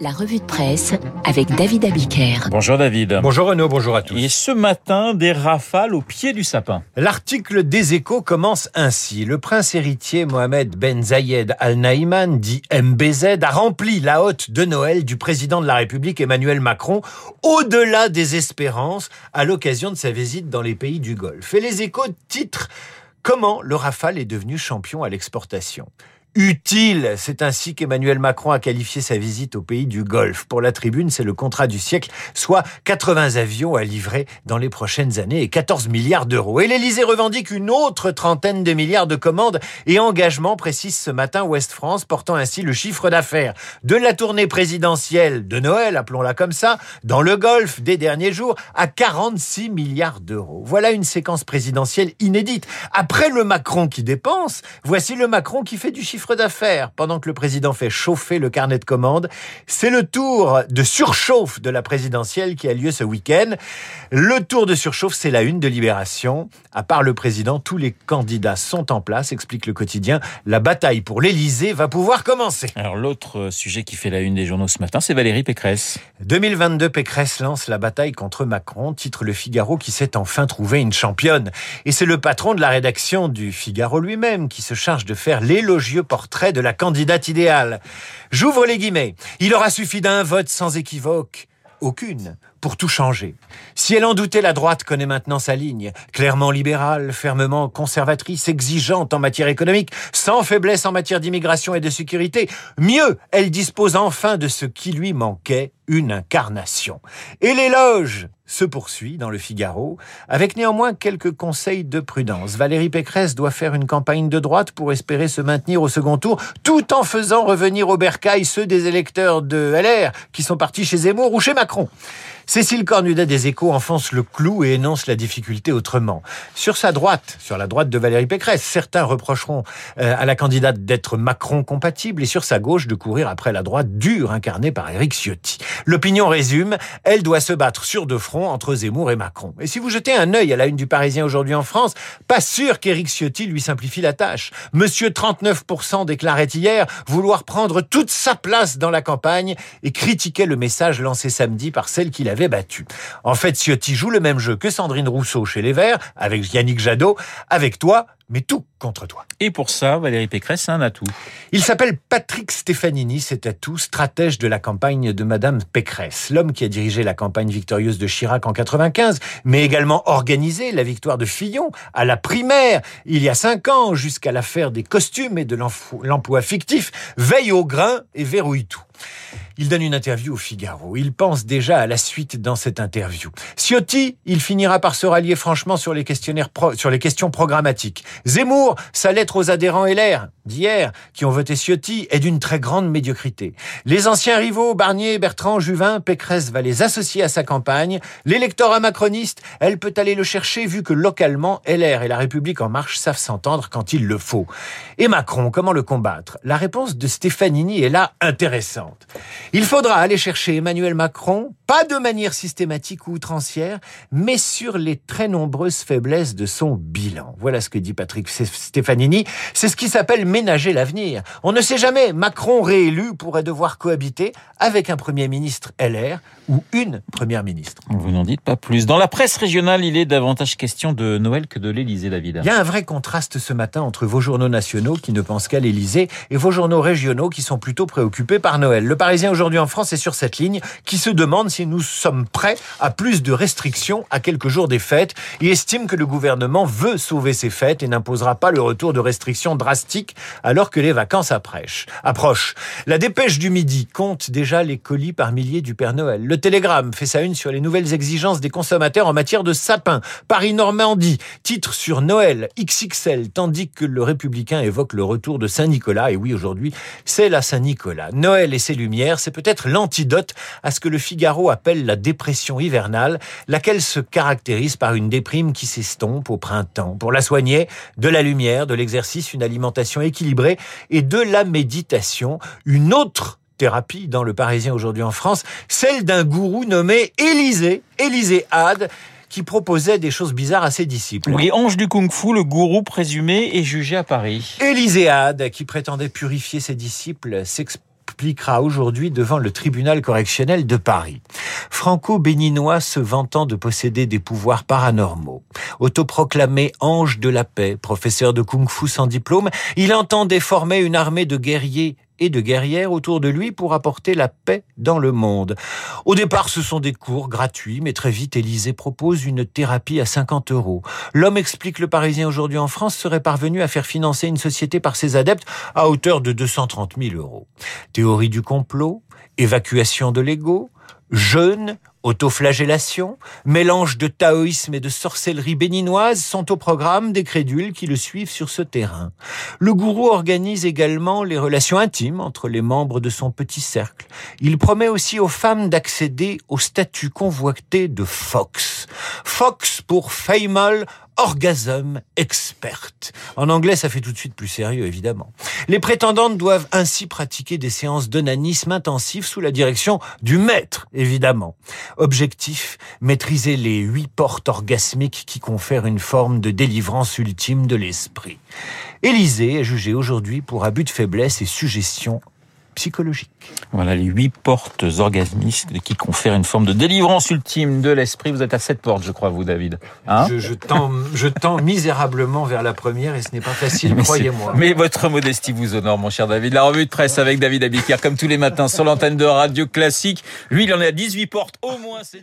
La revue de presse avec David Abiker. Bonjour David. Bonjour Renaud, bonjour à tous. Et ce matin, des rafales au pied du sapin. L'article des échos commence ainsi. Le prince héritier Mohamed Ben Zayed Al Nahyan, dit MBZ, a rempli la hotte de Noël du président de la République Emmanuel Macron au-delà des espérances à l'occasion de sa visite dans les pays du Golfe. Et les échos titrent Comment le Rafale est devenu champion à l'exportation? Utile. C'est ainsi qu'Emmanuel Macron a qualifié sa visite au pays du Golfe. Pour la tribune, c'est le contrat du siècle, soit 80 avions à livrer dans les prochaines années et 14 milliards d'euros. Et l'Elysée revendique une autre trentaine de milliards de commandes et engagements, précise ce matin Ouest France, portant ainsi le chiffre d'affaires de la tournée présidentielle de Noël, appelons-la comme ça, dans le Golfe des derniers jours à 46 milliards d'euros. Voilà une séquence présidentielle inédite. Après le Macron qui dépense, voici le Macron qui fait du chiffre d'affaires pendant que le président fait chauffer le carnet de commandes. C'est le tour de surchauffe de la présidentielle qui a lieu ce week-end. Le tour de surchauffe, c'est la une de Libération. À part le président, tous les candidats sont en place, explique le quotidien. La bataille pour l'Élysée va pouvoir commencer. Alors l'autre sujet qui fait la une des journaux ce matin, c'est Valérie Pécresse. 2022, Pécresse lance la bataille contre Macron, titre Le Figaro qui s'est enfin trouvé une championne. Et c'est le patron de la rédaction du Figaro lui-même qui se charge de faire l'élogieux portrait de la candidate idéale. J'ouvre les guillemets. Il aura suffi d'un vote sans équivoque aucune pour tout changer. Si elle en doutait, la droite connaît maintenant sa ligne, clairement libérale, fermement conservatrice, exigeante en matière économique, sans faiblesse en matière d'immigration et de sécurité. Mieux, elle dispose enfin de ce qui lui manquait, une incarnation. Et l'éloge se poursuit dans le Figaro, avec néanmoins quelques conseils de prudence. Valérie Pécresse doit faire une campagne de droite pour espérer se maintenir au second tour, tout en faisant revenir au bercail ceux des électeurs de LR qui sont partis chez Zemmour ou chez Macron. Cécile Cornudet des Échos enfonce le clou et énonce la difficulté autrement. Sur sa droite, sur la droite de Valérie Pécresse, certains reprocheront euh, à la candidate d'être Macron compatible et sur sa gauche de courir après la droite dure incarnée par Éric Ciotti. L'opinion résume, elle doit se battre sur deux fronts entre Zemmour et Macron. Et si vous jetez un œil à la une du Parisien aujourd'hui en France, pas sûr qu'Éric Ciotti lui simplifie la tâche. Monsieur 39% déclarait hier vouloir prendre toute sa place dans la campagne et critiquait le message lancé samedi par celle qu'il avait battu. En fait, Ciotti joue le même jeu que Sandrine Rousseau chez les Verts, avec Yannick Jadot, avec toi, mais tout contre toi. Et pour ça, Valérie Pécresse a un atout. Il s'appelle Patrick Stefanini, cet atout, stratège de la campagne de Madame Pécresse. L'homme qui a dirigé la campagne victorieuse de Chirac en 95, mais également organisé la victoire de Fillon à la primaire il y a cinq ans, jusqu'à l'affaire des costumes et de l'emploi fictif, veille au grain et verrouille tout. Il donne une interview au Figaro. Il pense déjà à la suite dans cette interview. Ciotti, il finira par se rallier franchement sur les questionnaires sur les questions programmatiques. Zemmour, sa lettre aux adhérents LR d'hier qui ont voté Ciotti est d'une très grande médiocrité. Les anciens rivaux Barnier, Bertrand, Juvin, Pécresse va les associer à sa campagne. L'électorat macroniste, elle peut aller le chercher vu que localement LR et la République en marche savent s'entendre quand il le faut. Et Macron, comment le combattre? La réponse de Stefanini est là intéressante. Il faudra aller chercher Emmanuel Macron, pas de manière systématique ou outrancière, mais sur les très nombreuses faiblesses de son bilan. Voilà ce que dit Patrick Stefanini. C'est ce qui s'appelle ménager l'avenir. On ne sait jamais, Macron réélu pourrait devoir cohabiter avec un Premier ministre LR ou une Première ministre. Vous n'en dites pas plus. Dans la presse régionale, il est davantage question de Noël que de l'Élysée, David. Il y a un vrai contraste ce matin entre vos journaux nationaux qui ne pensent qu'à l'Élysée et vos journaux régionaux qui sont plutôt préoccupés par Noël. Le Parisien aujourd'hui en France est sur cette ligne qui se demande si nous sommes prêts à plus de restrictions à quelques jours des fêtes et estime que le gouvernement veut sauver ces fêtes et n'imposera pas le retour de restrictions drastiques alors que les vacances approchent. La dépêche du midi compte déjà les colis par milliers du Père Noël. Le Télégramme fait sa une sur les nouvelles exigences des consommateurs en matière de sapin. Paris-Normandie titre sur Noël XXL tandis que le Républicain évoque le retour de Saint-Nicolas. Et oui, aujourd'hui, c'est la Saint-Nicolas. Noël et ses lumières, c'est peut-être l'antidote à ce que le Figaro appelle la dépression hivernale, laquelle se caractérise par une déprime qui s'estompe au printemps. Pour la soigner, de la lumière, de l'exercice, une alimentation équilibrée et de la méditation. Une autre thérapie dans le Parisien aujourd'hui en France, celle d'un gourou nommé Élisée, Élisée Had, qui proposait des choses bizarres à ses disciples. Oui, ange du kung-fu, le gourou présumé est jugé à Paris. Élisée Had, qui prétendait purifier ses disciples, s'explique aujourd'hui devant le tribunal correctionnel de Paris. Franco-béninois se vantant de posséder des pouvoirs paranormaux. Autoproclamé ange de la paix, professeur de kung-fu sans diplôme, il entend déformer une armée de guerriers et de guerrières autour de lui pour apporter la paix dans le monde. Au départ, ce sont des cours gratuits, mais très vite, Élysée propose une thérapie à 50 euros. L'homme, explique le Parisien aujourd'hui en France, serait parvenu à faire financer une société par ses adeptes à hauteur de 230 000 euros. Théorie du complot, évacuation de l'ego, jeûne, autoflagellation, mélange de taoïsme et de sorcellerie béninoise sont au programme des crédules qui le suivent sur ce terrain. Le gourou organise également les relations intimes entre les membres de son petit cercle. Il promet aussi aux femmes d'accéder au statut convoité de Fox. Fox pour Female Orgasm Expert. En anglais, ça fait tout de suite plus sérieux, évidemment. Les prétendantes doivent ainsi pratiquer des séances d'onanisme intensif sous la direction du maître, évidemment. Objectif, maîtriser les huit portes orgasmiques qui confèrent une forme de délivrance ultime de l'esprit. Élysée est jugé aujourd'hui pour abus de faiblesse et suggestion psychologique. Voilà les huit portes orgasmistes qui confèrent une forme de délivrance ultime de l'esprit. Vous êtes à cette porte, je crois, vous, David. Hein je, je, tends, je tends misérablement vers la première et ce n'est pas facile, croyez-moi. Mais votre modestie vous honore, mon cher David. La revue de presse avec David Abiquière, comme tous les matins sur l'antenne de Radio Classique. Lui, il en est à 18 portes au moins. C'est